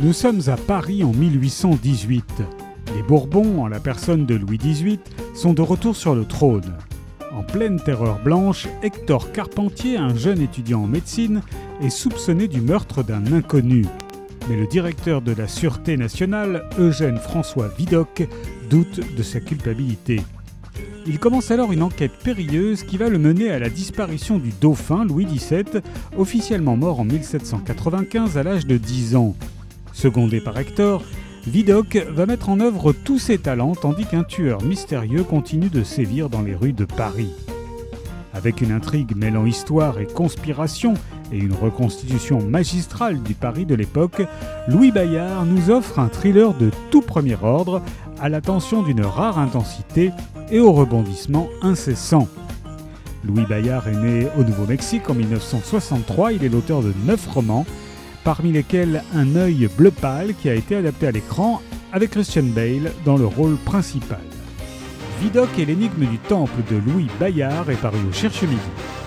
Nous sommes à Paris en 1818. Les Bourbons, en la personne de Louis XVIII, sont de retour sur le trône. En pleine terreur blanche, Hector Carpentier, un jeune étudiant en médecine, est soupçonné du meurtre d'un inconnu. Mais le directeur de la Sûreté nationale, Eugène François Vidocq, doute de sa culpabilité. Il commence alors une enquête périlleuse qui va le mener à la disparition du dauphin Louis XVII, officiellement mort en 1795 à l'âge de 10 ans. Secondé par Hector, Vidocq va mettre en œuvre tous ses talents tandis qu'un tueur mystérieux continue de sévir dans les rues de Paris. Avec une intrigue mêlant histoire et conspiration et une reconstitution magistrale du Paris de l'époque, Louis Bayard nous offre un thriller de tout premier ordre, à l'attention d'une rare intensité et au rebondissement incessant. Louis Bayard est né au Nouveau-Mexique en 1963, il est l'auteur de neuf romans, parmi lesquels Un œil bleu pâle qui a été adapté à l'écran avec Christian Bale dans le rôle principal. Vidocq et l'énigme du temple de Louis Bayard est paru au Cherche Midi.